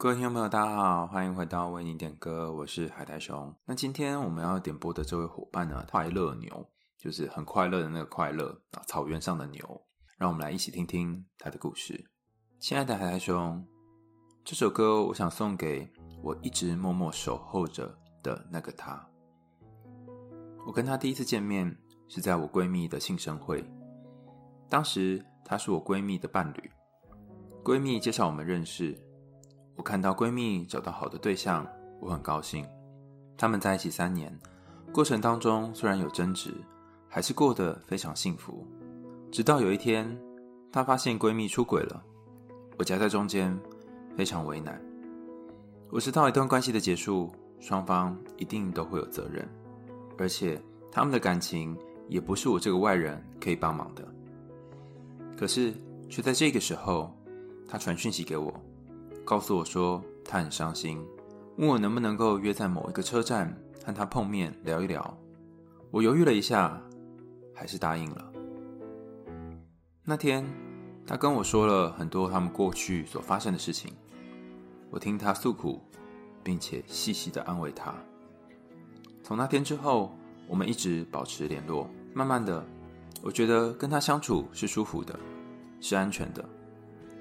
各位听众朋友，大家好，欢迎回到为你点歌，我是海苔熊。那今天我们要点播的这位伙伴呢，快乐牛，就是很快乐的那个快乐啊，草原上的牛。让我们来一起听听他的故事。亲爱的海苔熊，这首歌我想送给我一直默默守候着的那个他。我跟他第一次见面是在我闺蜜的庆生会，当时他是我闺蜜的伴侣，闺蜜介绍我们认识。我看到闺蜜找到好的对象，我很高兴。他们在一起三年，过程当中虽然有争执，还是过得非常幸福。直到有一天，她发现闺蜜出轨了，我夹在中间，非常为难。我知道一段关系的结束，双方一定都会有责任，而且他们的感情也不是我这个外人可以帮忙的。可是，却在这个时候，她传讯息给我。告诉我说他很伤心，问我能不能够约在某一个车站和他碰面聊一聊。我犹豫了一下，还是答应了。那天，他跟我说了很多他们过去所发生的事情，我听他诉苦，并且细细的安慰他。从那天之后，我们一直保持联络。慢慢的，我觉得跟他相处是舒服的，是安全的，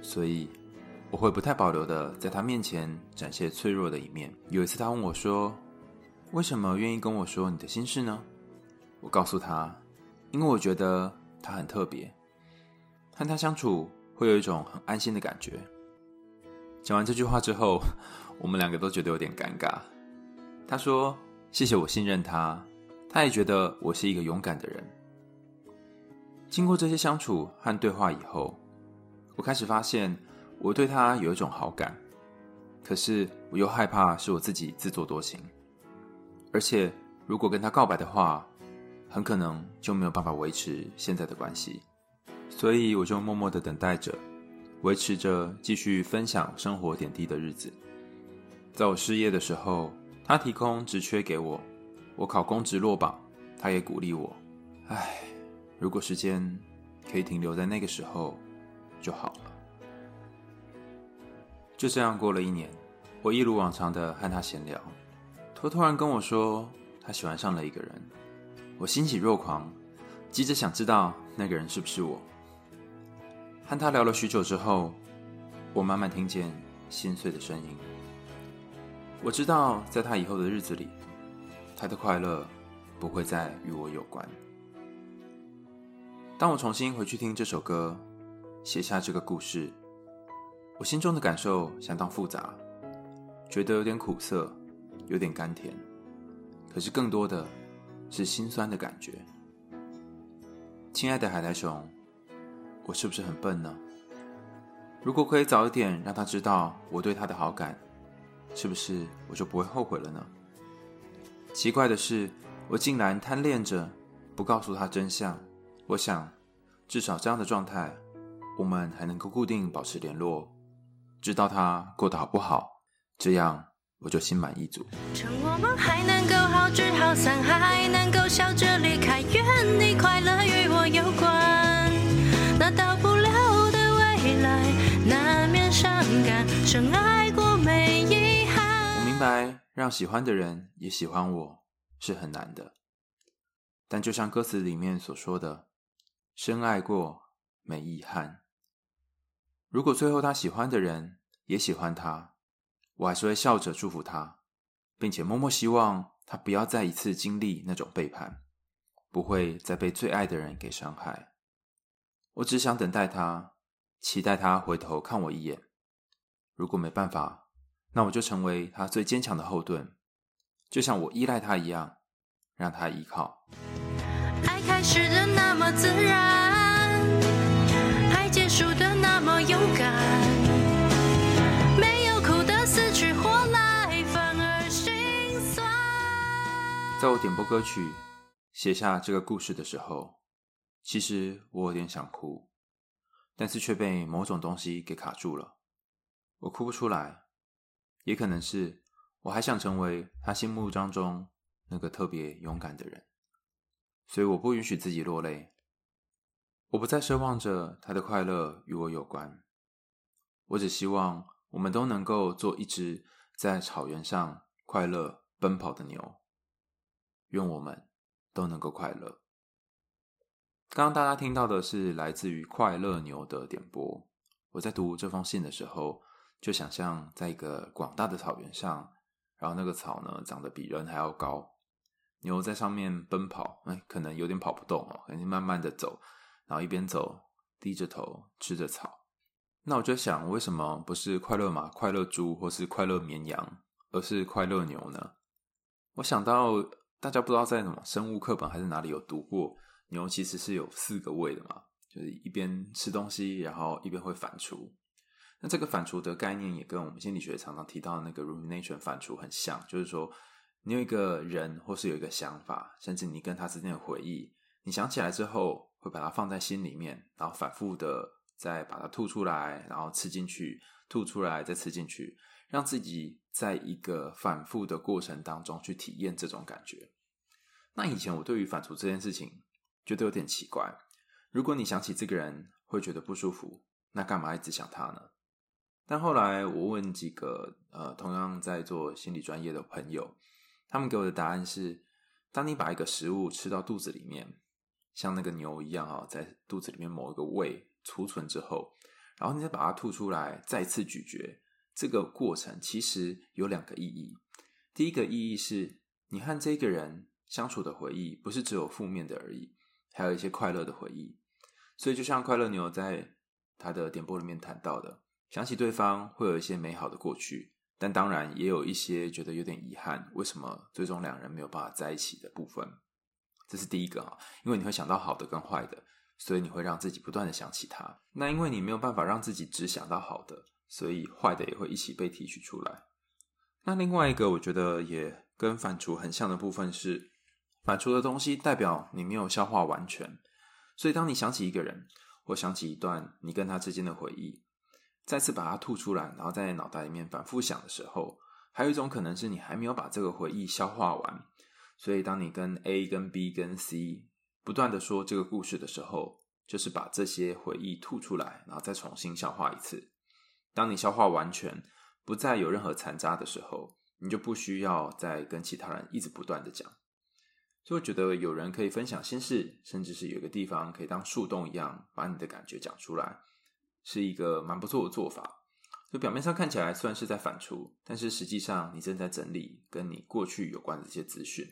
所以。我会不太保留的在他面前展现脆弱的一面。有一次，他问我说：“为什么愿意跟我说你的心事呢？”我告诉他：“因为我觉得他很特别，和他相处会有一种很安心的感觉。”讲完这句话之后，我们两个都觉得有点尴尬。他说：“谢谢我信任他，他也觉得我是一个勇敢的人。”经过这些相处和对话以后，我开始发现。我对他有一种好感，可是我又害怕是我自己自作多情，而且如果跟他告白的话，很可能就没有办法维持现在的关系，所以我就默默的等待着，维持着继续分享生活点滴的日子。在我失业的时候，他提供职缺给我，我考公职落榜，他也鼓励我。唉，如果时间可以停留在那个时候就好了。就这样过了一年，我一如往常的和他闲聊，他突然跟我说他喜欢上了一个人，我欣喜若狂，急着想知道那个人是不是我。和他聊了许久之后，我慢慢听见心碎的声音。我知道在他以后的日子里，他的快乐不会再与我有关。当我重新回去听这首歌，写下这个故事。我心中的感受相当复杂，觉得有点苦涩，有点甘甜，可是更多的是心酸的感觉。亲爱的海苔熊，我是不是很笨呢？如果可以早一点让他知道我对他的好感，是不是我就不会后悔了呢？奇怪的是，我竟然贪恋着不告诉他真相。我想，至少这样的状态，我们还能够固定保持联络。知道他过得好不好，这样我就心满意足。趁我们还能够好聚好散，还能够笑着离开，愿你快乐与我有关。那到不了的未来，难免伤感，深爱过没遗憾。我明白，让喜欢的人也喜欢我是很难的，但就像歌词里面所说的，深爱过没遗憾。如果最后他喜欢的人也喜欢他，我还是会笑着祝福他，并且默默希望他不要再一次经历那种背叛，不会再被最爱的人给伤害。我只想等待他，期待他回头看我一眼。如果没办法，那我就成为他最坚强的后盾，就像我依赖他一样，让他依靠。爱开始的那么自然，爱结束的那么。勇敢，在我点播歌曲、写下这个故事的时候，其实我有点想哭，但是却被某种东西给卡住了。我哭不出来，也可能是我还想成为他心目当中那个特别勇敢的人，所以我不允许自己落泪。我不再奢望着他的快乐与我有关，我只希望我们都能够做一只在草原上快乐奔跑的牛。愿我们都能够快乐。刚刚大家听到的是来自于快乐牛的点播。我在读这封信的时候，就想象在一个广大的草原上，然后那个草呢长得比人还要高，牛在上面奔跑，哎，可能有点跑不动哦，可能慢慢的走，然后一边走低着头吃着草。那我就想，为什么不是快乐马、快乐猪或是快乐绵羊，而是快乐牛呢？我想到大家不知道在什么生物课本还是哪里有读过。牛其实是有四个胃的嘛，就是一边吃东西，然后一边会反刍。那这个反刍的概念也跟我们心理学常常提到的那个 rumination 反刍很像，就是说你有一个人或是有一个想法，甚至你跟他之间的回忆，你想起来之后会把它放在心里面，然后反复的再把它吐出来，然后吃进去，吐出来再吃进去，让自己在一个反复的过程当中去体验这种感觉。那以前我对于反刍这件事情，觉得有点奇怪。如果你想起这个人会觉得不舒服，那干嘛一直想他呢？但后来我问几个呃同样在做心理专业的朋友，他们给我的答案是：当你把一个食物吃到肚子里面，像那个牛一样啊，在肚子里面某一个胃储存之后，然后你再把它吐出来，再次咀嚼，这个过程其实有两个意义。第一个意义是你和这个人相处的回忆，不是只有负面的而已。还有一些快乐的回忆，所以就像快乐牛在他的点播里面谈到的，想起对方会有一些美好的过去，但当然也有一些觉得有点遗憾，为什么最终两人没有办法在一起的部分。这是第一个啊，因为你会想到好的跟坏的，所以你会让自己不断的想起他。那因为你没有办法让自己只想到好的，所以坏的也会一起被提取出来。那另外一个我觉得也跟反刍很像的部分是。反刍的东西代表你没有消化完全，所以当你想起一个人，或想起一段你跟他之间的回忆，再次把它吐出来，然后在脑袋里面反复想的时候，还有一种可能是你还没有把这个回忆消化完，所以当你跟 A、跟 B、跟 C 不断的说这个故事的时候，就是把这些回忆吐出来，然后再重新消化一次。当你消化完全，不再有任何残渣的时候，你就不需要再跟其他人一直不断的讲。就觉得有人可以分享心事，甚至是有一个地方可以当树洞一样，把你的感觉讲出来，是一个蛮不错的做法。就表面上看起来虽然是在反刍，但是实际上你正在整理跟你过去有关的一些资讯。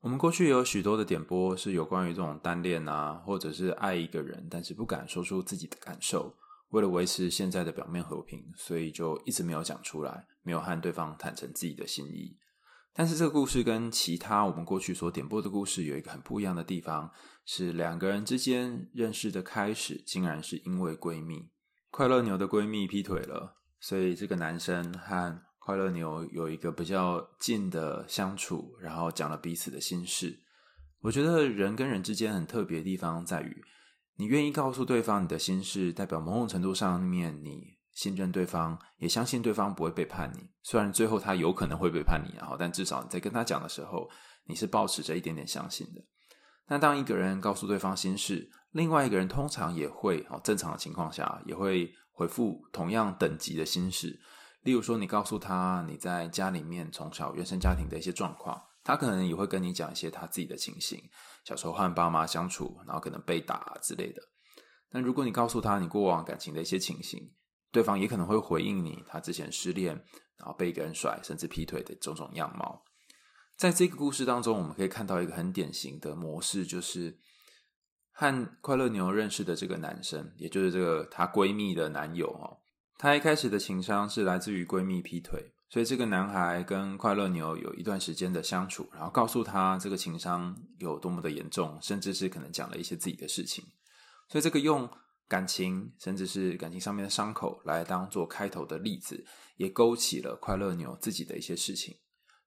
我们过去有许多的点播是有关于这种单恋啊，或者是爱一个人，但是不敢说出自己的感受，为了维持现在的表面和平，所以就一直没有讲出来，没有和对方坦诚自己的心意。但是这个故事跟其他我们过去所点播的故事有一个很不一样的地方，是两个人之间认识的开始，竟然是因为闺蜜。快乐牛的闺蜜劈腿了，所以这个男生和快乐牛有一个比较近的相处，然后讲了彼此的心事。我觉得人跟人之间很特别的地方在于，你愿意告诉对方你的心事，代表某种程度上面你。信任对方，也相信对方不会背叛你。虽然最后他有可能会背叛你，然后，但至少你在跟他讲的时候，你是保持着一点点相信的。那当一个人告诉对方心事，另外一个人通常也会，哦，正常的情况下也会回复同样等级的心事。例如说，你告诉他你在家里面从小原生家庭的一些状况，他可能也会跟你讲一些他自己的情形，小时候和爸妈相处，然后可能被打之类的。但如果你告诉他你过往感情的一些情形，对方也可能会回应你，他之前失恋，然后被一个人甩，甚至劈腿的种种样貌。在这个故事当中，我们可以看到一个很典型的模式，就是和快乐牛认识的这个男生，也就是这个她闺蜜的男友哦。他一开始的情伤是来自于闺蜜劈腿，所以这个男孩跟快乐牛有一段时间的相处，然后告诉他这个情伤有多么的严重，甚至是可能讲了一些自己的事情。所以这个用。感情，甚至是感情上面的伤口，来当做开头的例子，也勾起了快乐牛自己的一些事情。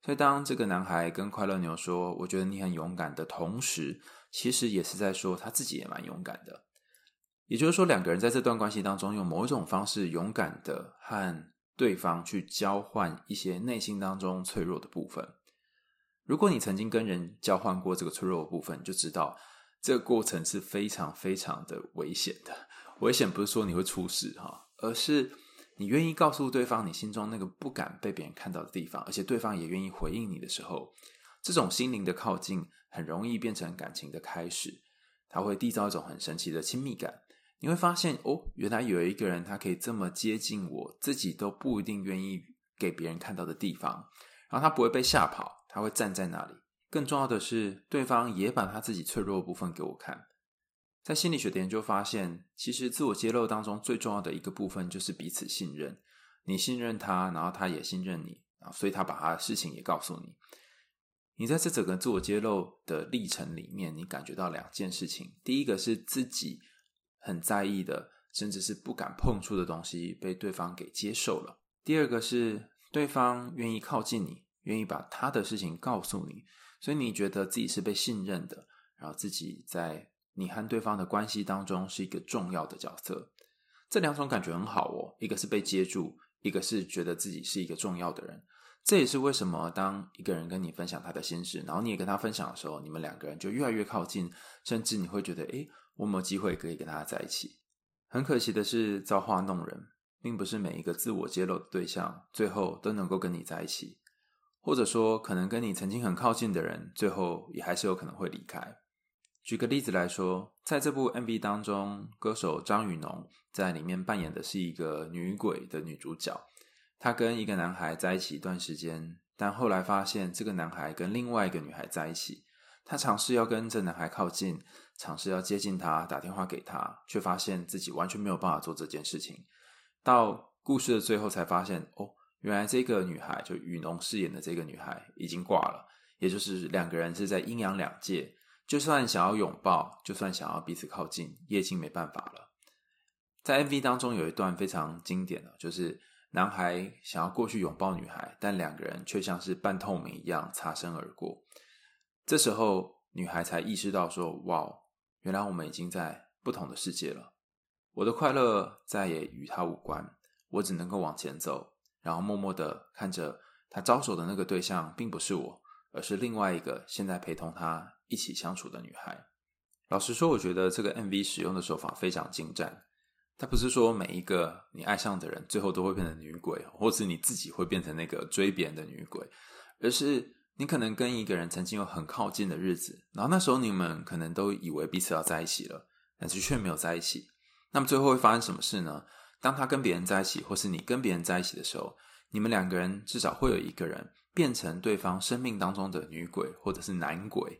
所以，当这个男孩跟快乐牛说：“我觉得你很勇敢”的同时，其实也是在说他自己也蛮勇敢的。也就是说，两个人在这段关系当中，用某一种方式勇敢的和对方去交换一些内心当中脆弱的部分。如果你曾经跟人交换过这个脆弱的部分，就知道这个过程是非常非常的危险的。危险不是说你会出事哈，而是你愿意告诉对方你心中那个不敢被别人看到的地方，而且对方也愿意回应你的时候，这种心灵的靠近很容易变成感情的开始。它会缔造一种很神奇的亲密感。你会发现，哦，原来有一个人他可以这么接近我自己都不一定愿意给别人看到的地方，然后他不会被吓跑，他会站在那里。更重要的是，对方也把他自己脆弱的部分给我看。在心理学的研究发现，其实自我揭露当中最重要的一个部分就是彼此信任。你信任他，然后他也信任你啊，所以他把他的事情也告诉你。你在这整个自我揭露的历程里面，你感觉到两件事情：第一个是自己很在意的，甚至是不敢碰触的东西被对方给接受了；第二个是对方愿意靠近你，愿意把他的事情告诉你，所以你觉得自己是被信任的，然后自己在。你和对方的关系当中是一个重要的角色，这两种感觉很好哦。一个是被接住，一个是觉得自己是一个重要的人。这也是为什么当一个人跟你分享他的心事，然后你也跟他分享的时候，你们两个人就越来越靠近，甚至你会觉得，诶，我有没有机会可以跟他在一起？很可惜的是，造化弄人，并不是每一个自我揭露的对象最后都能够跟你在一起，或者说，可能跟你曾经很靠近的人，最后也还是有可能会离开。举个例子来说，在这部 MV 当中，歌手张雨农在里面扮演的是一个女鬼的女主角。她跟一个男孩在一起一段时间，但后来发现这个男孩跟另外一个女孩在一起。她尝试要跟这男孩靠近，尝试要接近他，打电话给他，却发现自己完全没有办法做这件事情。到故事的最后才发现，哦，原来这个女孩就雨农饰演的这个女孩已经挂了，也就是两个人是在阴阳两界。就算想要拥抱，就算想要彼此靠近，也已经没办法了。在 MV 当中有一段非常经典的，就是男孩想要过去拥抱女孩，但两个人却像是半透明一样擦身而过。这时候，女孩才意识到说：“哇，原来我们已经在不同的世界了。我的快乐再也与他无关，我只能够往前走，然后默默的看着他招手的那个对象，并不是我，而是另外一个现在陪同他。”一起相处的女孩，老实说，我觉得这个 MV 使用的手法非常精湛。它不是说每一个你爱上的人最后都会变成女鬼，或是你自己会变成那个追别人的女鬼，而是你可能跟一个人曾经有很靠近的日子，然后那时候你们可能都以为彼此要在一起了，但是却没有在一起。那么最后会发生什么事呢？当他跟别人在一起，或是你跟别人在一起的时候，你们两个人至少会有一个人变成对方生命当中的女鬼，或者是男鬼。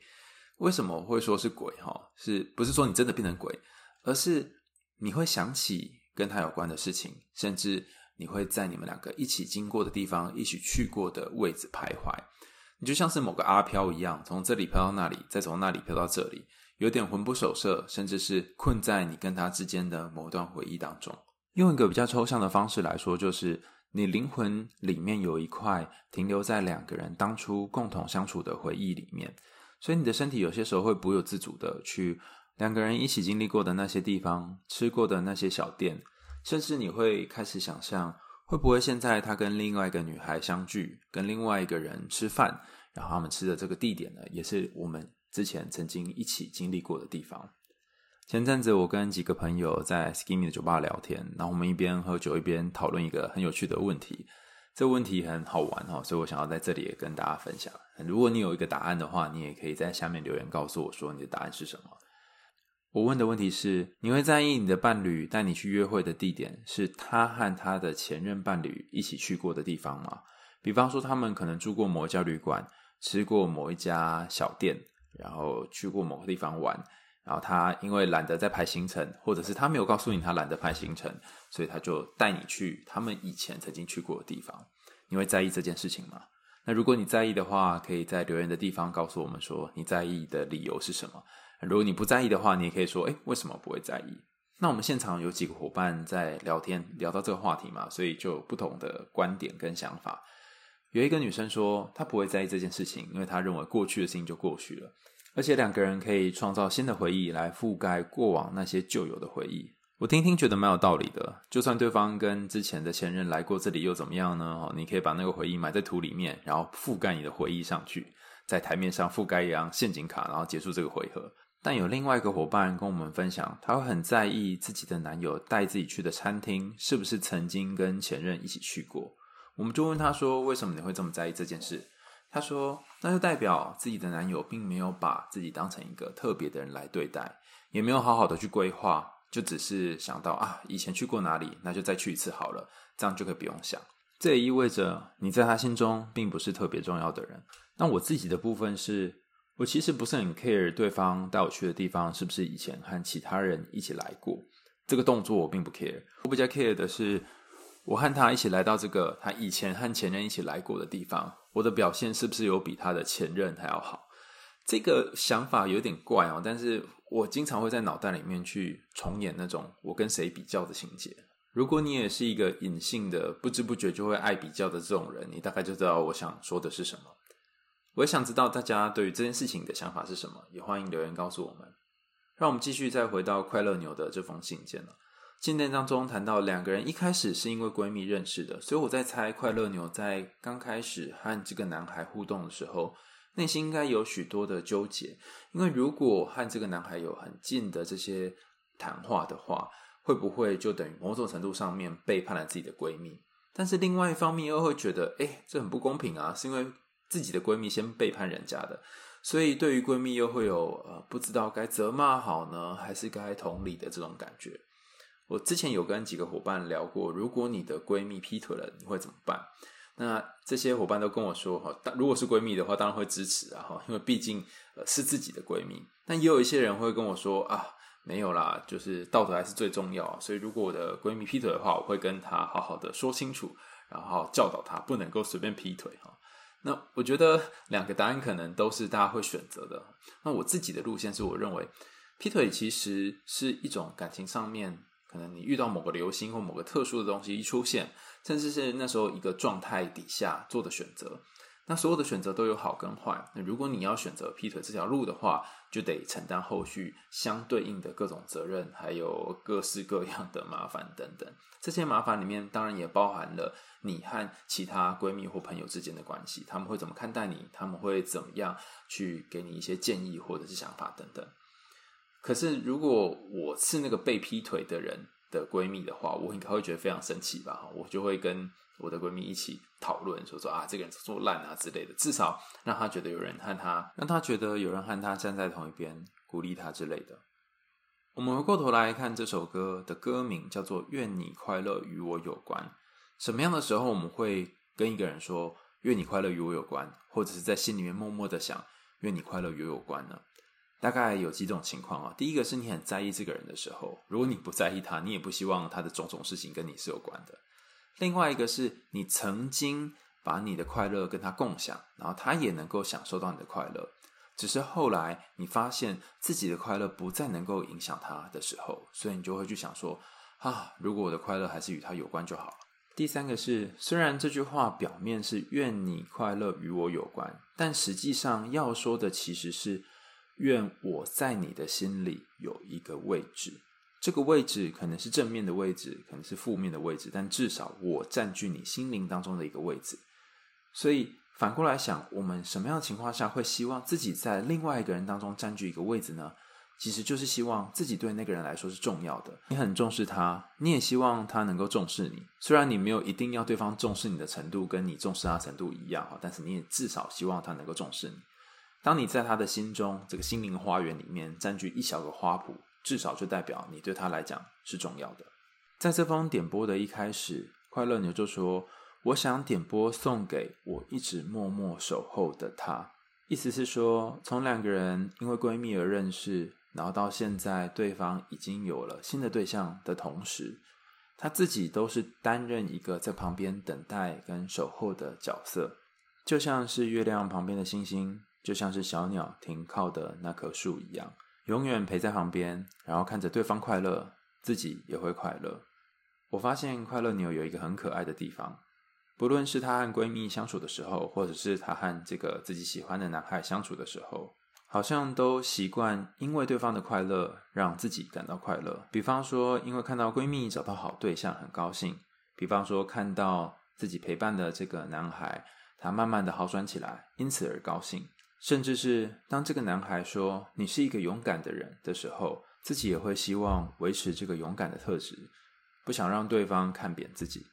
为什么会说是鬼？哈，是不是说你真的变成鬼？而是你会想起跟他有关的事情，甚至你会在你们两个一起经过的地方、一起去过的位置徘徊。你就像是某个阿飘一样，从这里飘到那里，再从那里飘到这里，有点魂不守舍，甚至是困在你跟他之间的某段回忆当中。用一个比较抽象的方式来说，就是你灵魂里面有一块停留在两个人当初共同相处的回忆里面。所以你的身体有些时候会不由自主的去两个人一起经历过的那些地方，吃过的那些小店，甚至你会开始想象，会不会现在他跟另外一个女孩相聚，跟另外一个人吃饭，然后他们吃的这个地点呢，也是我们之前曾经一起经历过的地方。前阵子我跟几个朋友在 Skimmy 的酒吧聊天，然后我们一边喝酒一边讨论一个很有趣的问题。这问题很好玩哈，所以我想要在这里也跟大家分享。如果你有一个答案的话，你也可以在下面留言告诉我说你的答案是什么。我问的问题是：你会在意你的伴侣带你去约会的地点是他和他的前任伴侣一起去过的地方吗？比方说，他们可能住过某一家旅馆，吃过某一家小店，然后去过某个地方玩。然后他因为懒得再排行程，或者是他没有告诉你他懒得排行程，所以他就带你去他们以前曾经去过的地方。你会在意这件事情吗？那如果你在意的话，可以在留言的地方告诉我们说你在意的理由是什么。如果你不在意的话，你也可以说，诶，为什么不会在意？那我们现场有几个伙伴在聊天，聊到这个话题嘛，所以就有不同的观点跟想法。有一个女生说，她不会在意这件事情，因为她认为过去的事情就过去了。而且两个人可以创造新的回忆来覆盖过往那些旧有的回忆。我听听觉得蛮有道理的。就算对方跟之前的前任来过这里又怎么样呢？哦你可以把那个回忆埋在土里面，然后覆盖你的回忆上去，在台面上覆盖一张陷阱卡，然后结束这个回合。但有另外一个伙伴跟我们分享，他会很在意自己的男友带自己去的餐厅是不是曾经跟前任一起去过。我们就问他说：“为什么你会这么在意这件事？”他说：“那就代表自己的男友并没有把自己当成一个特别的人来对待，也没有好好的去规划，就只是想到啊，以前去过哪里，那就再去一次好了，这样就可以不用想。这也意味着你在他心中并不是特别重要的人。那我自己的部分是。”我其实不是很 care 对方带我去的地方是不是以前和其他人一起来过，这个动作我并不 care。我比较 care 的是，我和他一起来到这个他以前和前任一起来过的地方，我的表现是不是有比他的前任还要好？这个想法有点怪哦，但是我经常会在脑袋里面去重演那种我跟谁比较的情节。如果你也是一个隐性的、不知不觉就会爱比较的这种人，你大概就知道我想说的是什么。我也想知道大家对于这件事情的想法是什么，也欢迎留言告诉我们。让我们继续再回到快乐牛的这封信件了。信件当中谈到两个人一开始是因为闺蜜认识的，所以我在猜快乐牛在刚开始和这个男孩互动的时候，内心应该有许多的纠结。因为如果和这个男孩有很近的这些谈话的话，会不会就等于某种程度上面背叛了自己的闺蜜？但是另外一方面又会觉得，哎，这很不公平啊，是因为。自己的闺蜜先背叛人家的，所以对于闺蜜又会有呃不知道该责骂好呢，还是该同理的这种感觉。我之前有跟几个伙伴聊过，如果你的闺蜜劈腿了，你会怎么办？那这些伙伴都跟我说哈，如果是闺蜜的话，当然会支持啊哈，因为毕竟呃是自己的闺蜜。但也有一些人会跟我说啊，没有啦，就是道德还是最重要。所以如果我的闺蜜劈腿的话，我会跟她好好的说清楚，然后教导她不能够随便劈腿哈。那我觉得两个答案可能都是大家会选择的。那我自己的路线是我认为，劈腿其实是一种感情上面，可能你遇到某个流星或某个特殊的东西一出现，甚至是那时候一个状态底下做的选择。那所有的选择都有好跟坏。那如果你要选择劈腿这条路的话，就得承担后续相对应的各种责任，还有各式各样的麻烦等等。这些麻烦里面，当然也包含了你和其他闺蜜或朋友之间的关系，他们会怎么看待你？他们会怎么样去给你一些建议或者是想法等等。可是，如果我是那个被劈腿的人的闺蜜的话，我应该会觉得非常生气吧？我就会跟。我的闺蜜一起讨论，说说啊，这个人做烂啊之类的，至少让她觉得有人和她，让她觉得有人和她站在同一边，鼓励她之类的。我们回过头来看这首歌的歌名，叫做《愿你快乐与我有关》。什么样的时候我们会跟一个人说“愿你快乐与我有关”，或者是在心里面默默的想“愿你快乐与我有关”呢？大概有几种情况啊。第一个是你很在意这个人的时候，如果你不在意他，你也不希望他的种种事情跟你是有关的。另外一个是你曾经把你的快乐跟他共享，然后他也能够享受到你的快乐，只是后来你发现自己的快乐不再能够影响他的时候，所以你就会去想说啊，如果我的快乐还是与他有关就好了。第三个是，虽然这句话表面是愿你快乐与我有关，但实际上要说的其实是愿我在你的心里有一个位置。这个位置可能是正面的位置，可能是负面的位置，但至少我占据你心灵当中的一个位置。所以反过来想，我们什么样的情况下会希望自己在另外一个人当中占据一个位置呢？其实就是希望自己对那个人来说是重要的。你很重视他，你也希望他能够重视你。虽然你没有一定要对方重视你的程度跟你重视他程度一样哈，但是你也至少希望他能够重视你。当你在他的心中这个心灵花园里面占据一小个花圃。至少就代表你对他来讲是重要的。在这封点播的一开始，快乐牛就说：“我想点播送给我一直默默守候的他。”意思是说，从两个人因为闺蜜而认识，然后到现在对方已经有了新的对象的同时，他自己都是担任一个在旁边等待跟守候的角色，就像是月亮旁边的星星，就像是小鸟停靠的那棵树一样。永远陪在旁边，然后看着对方快乐，自己也会快乐。我发现快乐牛有一个很可爱的地方，不论是她和闺蜜相处的时候，或者是她和这个自己喜欢的男孩相处的时候，好像都习惯因为对方的快乐让自己感到快乐。比方说，因为看到闺蜜找到好对象很高兴；比方说，看到自己陪伴的这个男孩他慢慢的好转起来，因此而高兴。甚至是当这个男孩说“你是一个勇敢的人”的时候，自己也会希望维持这个勇敢的特质，不想让对方看扁自己。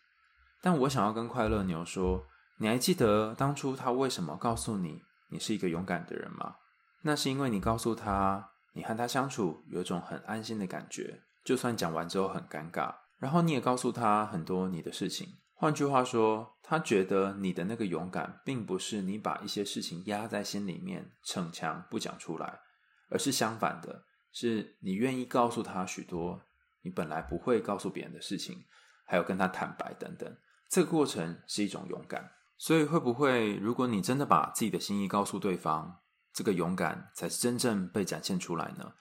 但我想要跟快乐牛说，你还记得当初他为什么告诉你你是一个勇敢的人吗？那是因为你告诉他，你和他相处有种很安心的感觉，就算讲完之后很尴尬。然后你也告诉他很多你的事情。换句话说，他觉得你的那个勇敢，并不是你把一些事情压在心里面，逞强不讲出来，而是相反的，是你愿意告诉他许多你本来不会告诉别人的事情，还有跟他坦白等等。这个过程是一种勇敢。所以会不会，如果你真的把自己的心意告诉对方，这个勇敢才是真正被展现出来呢？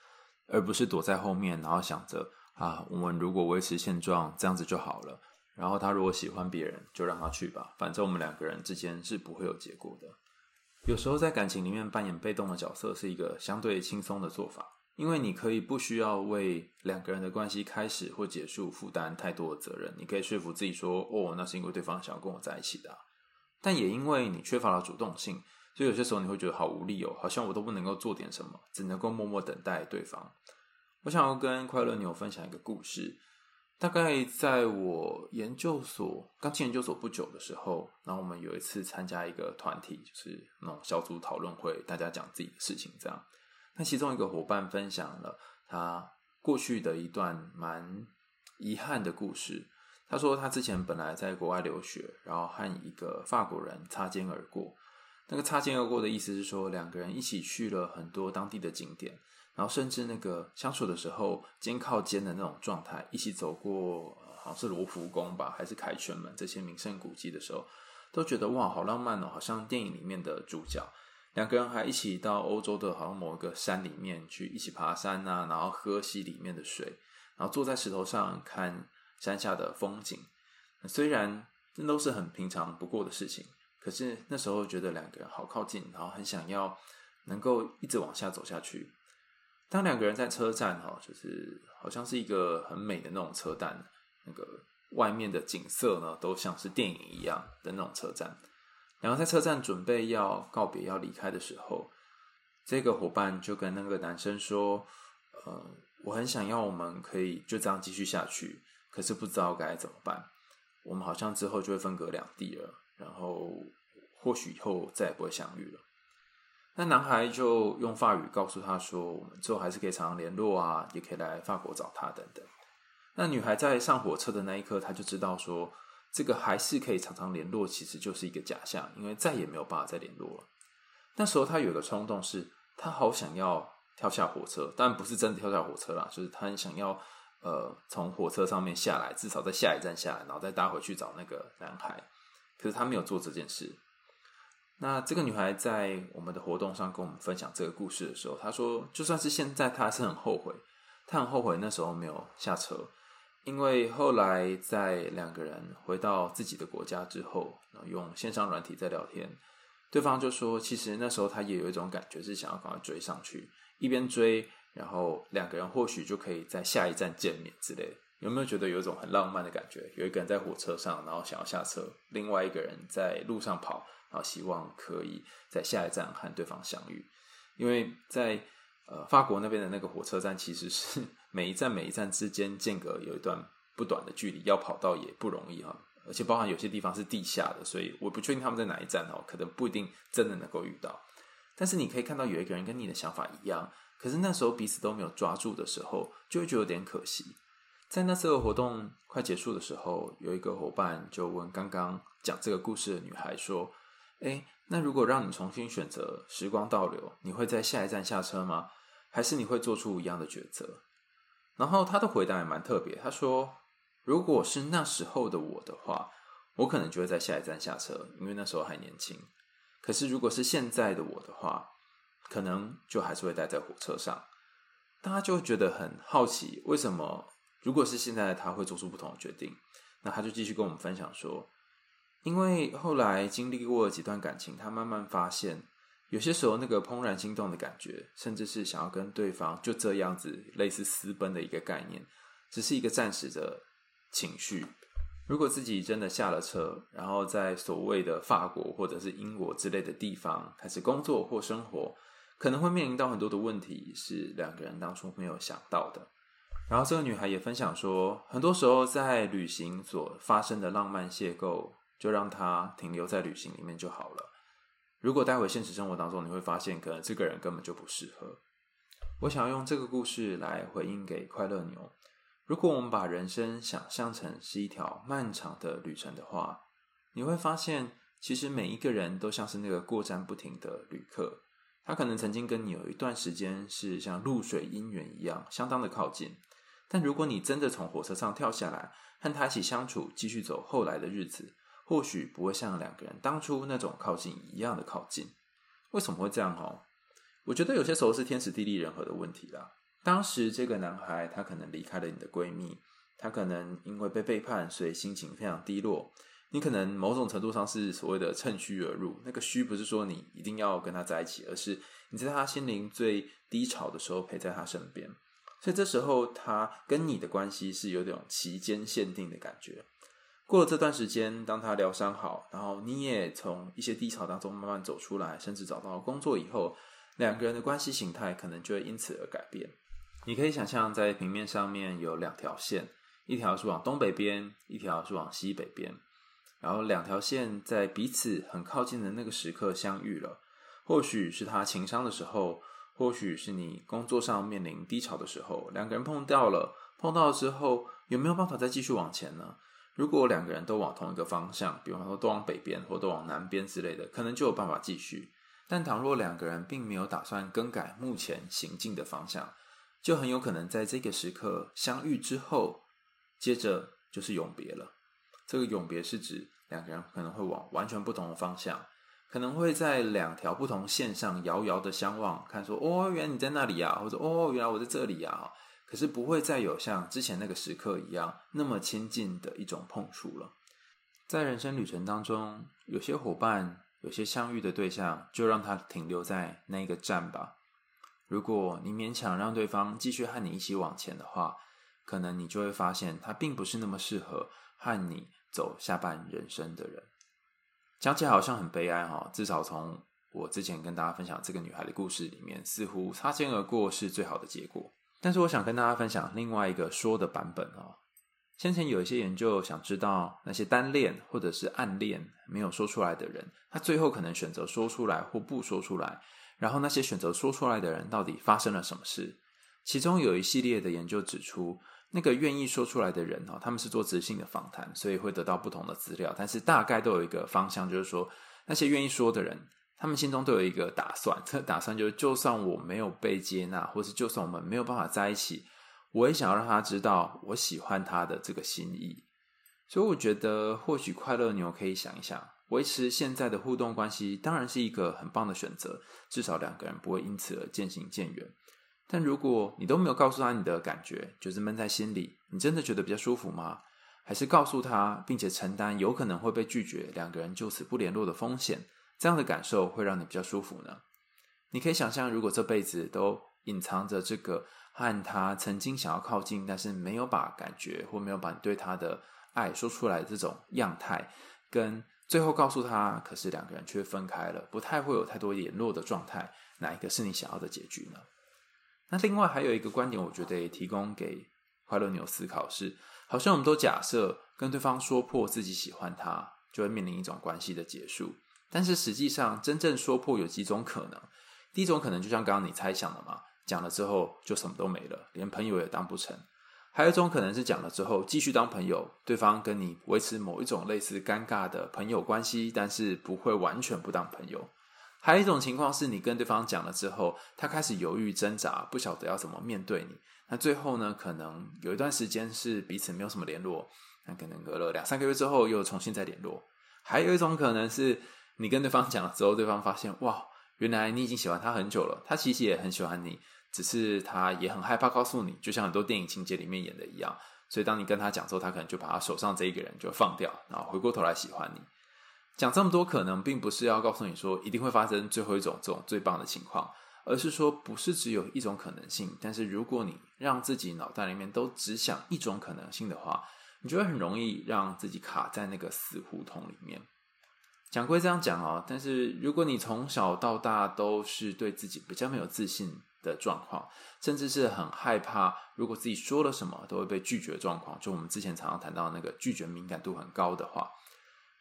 而不是躲在后面，然后想着啊，我们如果维持现状，这样子就好了。然后他如果喜欢别人，就让他去吧，反正我们两个人之间是不会有结果的。有时候在感情里面扮演被动的角色是一个相对轻松的做法，因为你可以不需要为两个人的关系开始或结束负担太多的责任，你可以说服自己说，哦，那是因为对方想要跟我在一起的。但也因为你缺乏了主动性，所以有些时候你会觉得好无力哦，好像我都不能够做点什么，只能够默默等待对方。我想要跟快乐牛分享一个故事。大概在我研究所刚进研究所不久的时候，然后我们有一次参加一个团体，就是那种小组讨论会，大家讲自己的事情这样。那其中一个伙伴分享了他过去的一段蛮遗憾的故事。他说他之前本来在国外留学，然后和一个法国人擦肩而过。那个擦肩而过的意思是说，两个人一起去了很多当地的景点。然后甚至那个相处的时候，肩靠肩的那种状态，一起走过，好像是罗浮宫吧，还是凯旋门这些名胜古迹的时候，都觉得哇，好浪漫哦，好像电影里面的主角。两个人还一起到欧洲的，好像某一个山里面去一起爬山啊，然后喝溪里面的水，然后坐在石头上看山下的风景。虽然那都是很平常不过的事情，可是那时候觉得两个人好靠近，然后很想要能够一直往下走下去。当两个人在车站哈，就是好像是一个很美的那种车站，那个外面的景色呢，都像是电影一样的那种车站。然后在车站准备要告别、要离开的时候，这个伙伴就跟那个男生说：“呃，我很想要我们可以就这样继续下去，可是不知道该怎么办。我们好像之后就会分隔两地了，然后或许以后再也不会相遇了。”那男孩就用法语告诉他说：“我们之后还是可以常常联络啊，也可以来法国找他等等。”那女孩在上火车的那一刻，她就知道说，这个还是可以常常联络，其实就是一个假象，因为再也没有办法再联络了。那时候她有个冲动是，她好想要跳下火车，但不是真的跳下火车啦，就是她很想要呃从火车上面下来，至少在下一站下来，然后再搭回去找那个男孩。可是她没有做这件事。那这个女孩在我们的活动上跟我们分享这个故事的时候，她说，就算是现在，她还是很后悔，她很后悔那时候没有下车，因为后来在两个人回到自己的国家之后，用线上软体在聊天，对方就说，其实那时候他也有一种感觉，是想要赶快追上去，一边追，然后两个人或许就可以在下一站见面之类。有没有觉得有一种很浪漫的感觉？有一个人在火车上，然后想要下车，另外一个人在路上跑。然后希望可以在下一站和对方相遇，因为在呃法国那边的那个火车站，其实是每一站每一站之间间隔有一段不短的距离，要跑到也不容易哈。而且包含有些地方是地下的，所以我不确定他们在哪一站哦，可能不一定真的能够遇到。但是你可以看到有一个人跟你的想法一样，可是那时候彼此都没有抓住的时候，就会觉得有点可惜。在那次的活动快结束的时候，有一个伙伴就问刚刚讲这个故事的女孩说。诶，那如果让你重新选择时光倒流，你会在下一站下车吗？还是你会做出一样的抉择？然后他的回答也蛮特别，他说：“如果是那时候的我的话，我可能就会在下一站下车，因为那时候还年轻。可是如果是现在的我的话，可能就还是会待在火车上。”大家就会觉得很好奇，为什么如果是现在的他会做出不同的决定？那他就继续跟我们分享说。因为后来经历过了几段感情，他慢慢发现，有些时候那个怦然心动的感觉，甚至是想要跟对方就这样子类似私奔的一个概念，只是一个暂时的情绪。如果自己真的下了车，然后在所谓的法国或者是英国之类的地方开始工作或生活，可能会面临到很多的问题，是两个人当初没有想到的。然后这个女孩也分享说，很多时候在旅行所发生的浪漫邂逅，就让它停留在旅行里面就好了。如果带回现实生活当中，你会发现，可能这个人根本就不适合。我想要用这个故事来回应给快乐牛。如果我们把人生想象成是一条漫长的旅程的话，你会发现，其实每一个人都像是那个过站不停的旅客。他可能曾经跟你有一段时间是像露水姻缘一样，相当的靠近。但如果你真的从火车上跳下来，和他一起相处，继续走后来的日子，或许不会像两个人当初那种靠近一样的靠近。为什么会这样？哦，我觉得有些时候是天时地利人和的问题啦。当时这个男孩，他可能离开了你的闺蜜，他可能因为被背叛，所以心情非常低落。你可能某种程度上是所谓的趁虚而入，那个虚不是说你一定要跟他在一起，而是你在他心灵最低潮的时候陪在他身边。所以这时候他跟你的关系是有点期间限定的感觉。过了这段时间，当他疗伤好，然后你也从一些低潮当中慢慢走出来，甚至找到工作以后，两个人的关系形态可能就会因此而改变。你可以想象，在平面上面有两条线，一条是往东北边，一条是往西北边。然后两条线在彼此很靠近的那个时刻相遇了。或许是他情伤的时候，或许是你工作上面临低潮的时候，两个人碰到了。碰到了之后，有没有办法再继续往前呢？如果两个人都往同一个方向，比方说都往北边或都往南边之类的，可能就有办法继续。但倘若两个人并没有打算更改目前行进的方向，就很有可能在这个时刻相遇之后，接着就是永别了。这个永别是指两个人可能会往完全不同的方向，可能会在两条不同线上遥遥的相望，看说哦，原来你在那里呀，或者哦，原来我在这里呀。可是不会再有像之前那个时刻一样那么亲近的一种碰触了。在人生旅程当中，有些伙伴，有些相遇的对象，就让他停留在那个站吧。如果你勉强让对方继续和你一起往前的话，可能你就会发现他并不是那么适合和你走下半人生的人。讲起来好像很悲哀哈，至少从我之前跟大家分享这个女孩的故事里面，似乎擦肩而过是最好的结果。但是我想跟大家分享另外一个说的版本哦。先前有一些研究想知道那些单恋或者是暗恋没有说出来的人，他最后可能选择说出来或不说出来。然后那些选择说出来的人到底发生了什么事？其中有一系列的研究指出，那个愿意说出来的人哦，他们是做直性的访谈，所以会得到不同的资料，但是大概都有一个方向，就是说那些愿意说的人，他们心中都有一个打算，这打算就是，就算我没有被接纳，或是就算我们没有办法在一起，我也想要让他知道我喜欢他的这个心意。所以我觉得，或许快乐牛可以想一想。维持现在的互动关系当然是一个很棒的选择，至少两个人不会因此而渐行渐远。但如果你都没有告诉他你的感觉，就是闷在心里，你真的觉得比较舒服吗？还是告诉他，并且承担有可能会被拒绝，两个人就此不联络的风险，这样的感受会让你比较舒服呢？你可以想象，如果这辈子都隐藏着这个和他曾经想要靠近，但是没有把感觉或没有把你对他的爱说出来的这种样态，跟最后告诉他，可是两个人却分开了，不太会有太多联络的状态。哪一个是你想要的结局呢？那另外还有一个观点，我觉得也提供给快乐牛思考是：好像我们都假设跟对方说破自己喜欢他，就会面临一种关系的结束。但是实际上，真正说破有几种可能。第一种可能就像刚刚你猜想的嘛，讲了之后就什么都没了，连朋友也当不成。还有一种可能是讲了之后继续当朋友，对方跟你维持某一种类似尴尬的朋友关系，但是不会完全不当朋友。还有一种情况是你跟对方讲了之后，他开始犹豫挣扎，不晓得要怎么面对你。那最后呢，可能有一段时间是彼此没有什么联络，那可能隔了两三个月之后又重新再联络。还有一种可能是你跟对方讲了之后，对方发现哇，原来你已经喜欢他很久了，他其实也很喜欢你。只是他也很害怕告诉你，就像很多电影情节里面演的一样。所以当你跟他讲之后，他可能就把他手上这一个人就放掉，然后回过头来喜欢你。讲这么多可能，并不是要告诉你说一定会发生最后一种这种最棒的情况，而是说不是只有一种可能性。但是如果你让自己脑袋里面都只想一种可能性的话，你就会很容易让自己卡在那个死胡同里面。讲归这样讲哦，但是如果你从小到大都是对自己比较没有自信的状况，甚至是很害怕，如果自己说了什么都会被拒绝的状况，就我们之前常常谈到那个拒绝敏感度很高的话，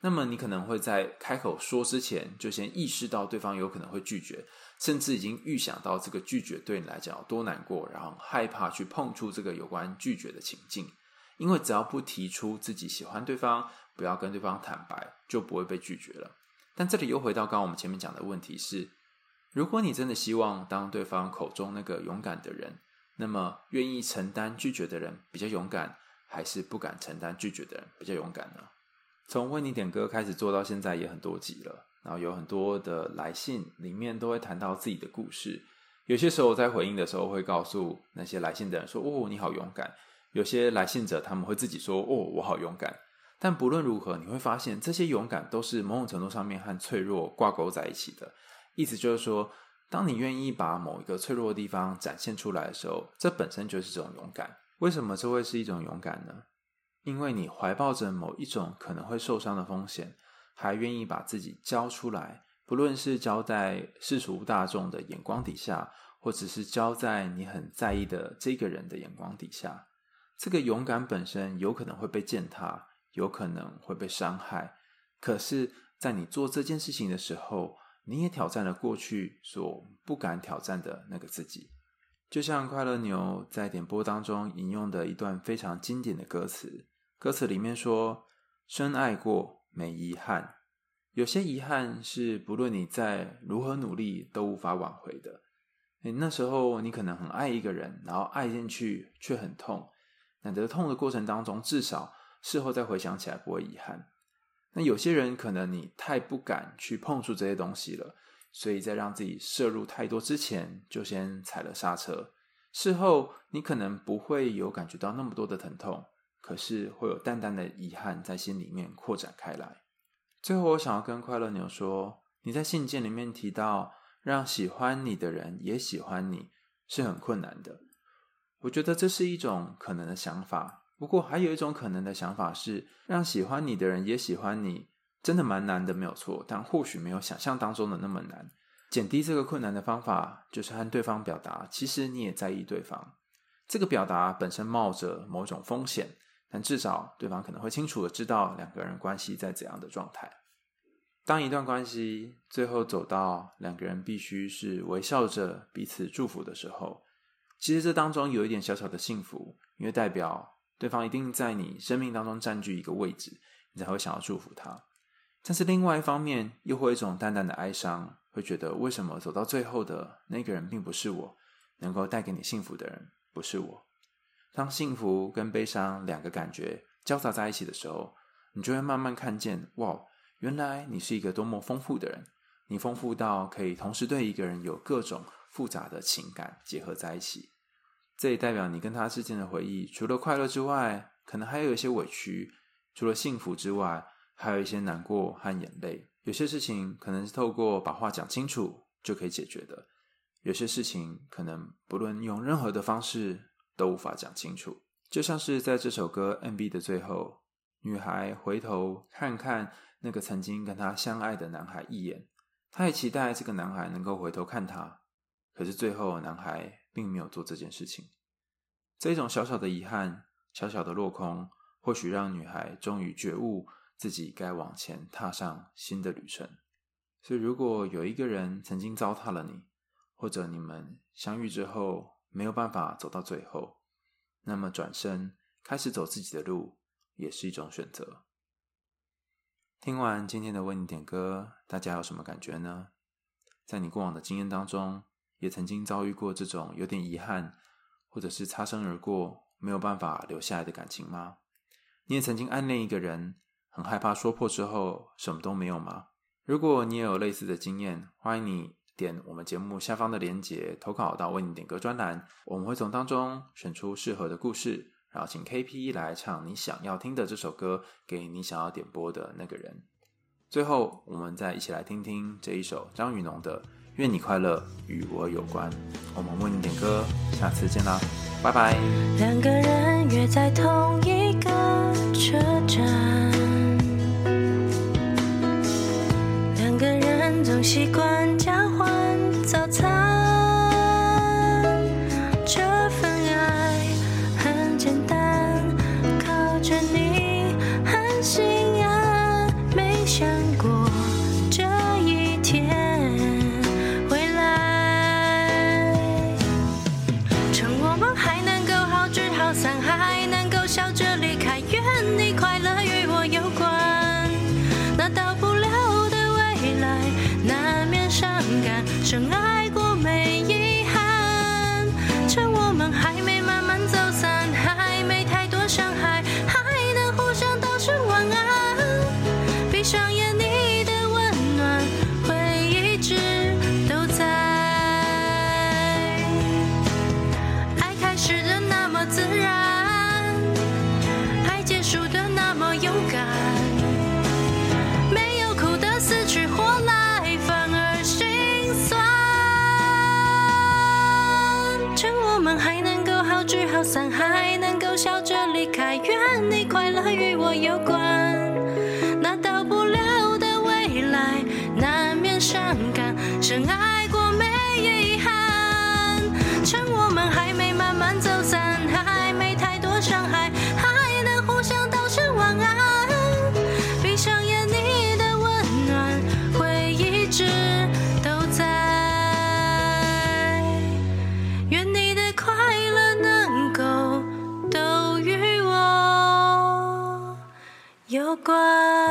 那么你可能会在开口说之前就先意识到对方有可能会拒绝，甚至已经预想到这个拒绝对你来讲有多难过，然后害怕去碰触这个有关拒绝的情境，因为只要不提出自己喜欢对方。不要跟对方坦白，就不会被拒绝了。但这里又回到刚刚我们前面讲的问题是：如果你真的希望当对方口中那个勇敢的人，那么愿意承担拒绝的人比较勇敢，还是不敢承担拒绝的人比较勇敢呢？从为你点歌开始做到现在也很多集了，然后有很多的来信里面都会谈到自己的故事。有些时候在回应的时候会告诉那些来信的人说：“哦，你好勇敢。”有些来信者他们会自己说：“哦，我好勇敢。”但不论如何，你会发现这些勇敢都是某种程度上面和脆弱挂钩在一起的。意思就是说，当你愿意把某一个脆弱的地方展现出来的时候，这本身就是一种勇敢。为什么这会是一种勇敢呢？因为你怀抱着某一种可能会受伤的风险，还愿意把自己交出来，不论是交在世俗大众的眼光底下，或者是交在你很在意的这个人的眼光底下，这个勇敢本身有可能会被践踏。有可能会被伤害，可是，在你做这件事情的时候，你也挑战了过去所不敢挑战的那个自己。就像快乐牛在点播当中引用的一段非常经典的歌词，歌词里面说：“深爱过，没遗憾。有些遗憾是不论你再如何努力都无法挽回的。你那时候，你可能很爱一个人，然后爱进去却很痛。那在痛的过程当中，至少。”事后再回想起来不会遗憾。那有些人可能你太不敢去碰触这些东西了，所以在让自己摄入太多之前就先踩了刹车。事后你可能不会有感觉到那么多的疼痛，可是会有淡淡的遗憾在心里面扩展开来。最后我想要跟快乐牛说，你在信件里面提到让喜欢你的人也喜欢你是很困难的，我觉得这是一种可能的想法。不过，还有一种可能的想法是，让喜欢你的人也喜欢你，真的蛮难的，没有错。但或许没有想象当中的那么难。减低这个困难的方法，就是和对方表达，其实你也在意对方。这个表达本身冒着某种风险，但至少对方可能会清楚的知道两个人关系在怎样的状态。当一段关系最后走到两个人必须是微笑着彼此祝福的时候，其实这当中有一点小小的幸福，因为代表。对方一定在你生命当中占据一个位置，你才会想要祝福他。但是另外一方面，又会有一种淡淡的哀伤，会觉得为什么走到最后的那个人并不是我，能够带给你幸福的人不是我。当幸福跟悲伤两个感觉交杂在一起的时候，你就会慢慢看见，哇，原来你是一个多么丰富的人。你丰富到可以同时对一个人有各种复杂的情感结合在一起。这也代表你跟他之间的回忆，除了快乐之外，可能还有一些委屈；除了幸福之外，还有一些难过和眼泪。有些事情可能是透过把话讲清楚就可以解决的，有些事情可能不论用任何的方式都无法讲清楚。就像是在这首歌 MB 的最后，女孩回头看看那个曾经跟她相爱的男孩一眼，她也期待这个男孩能够回头看她，可是最后男孩。并没有做这件事情，这种小小的遗憾、小小的落空，或许让女孩终于觉悟自己该往前踏上新的旅程。所以，如果有一个人曾经糟蹋了你，或者你们相遇之后没有办法走到最后，那么转身开始走自己的路，也是一种选择。听完今天的为你点歌，大家有什么感觉呢？在你过往的经验当中，也曾经遭遇过这种有点遗憾，或者是擦身而过，没有办法留下来的感情吗？你也曾经暗恋一个人，很害怕说破之后什么都没有吗？如果你也有类似的经验，欢迎你点我们节目下方的链接投稿到为你点歌专栏，我们会从当中选出适合的故事，然后请 KP 来唱你想要听的这首歌给你想要点播的那个人。最后，我们再一起来听听这一首张宇农的。愿你快乐，与我有关。我们为你点歌，下次见啦，拜拜。两个人约在同一个车站，两个人总习惯光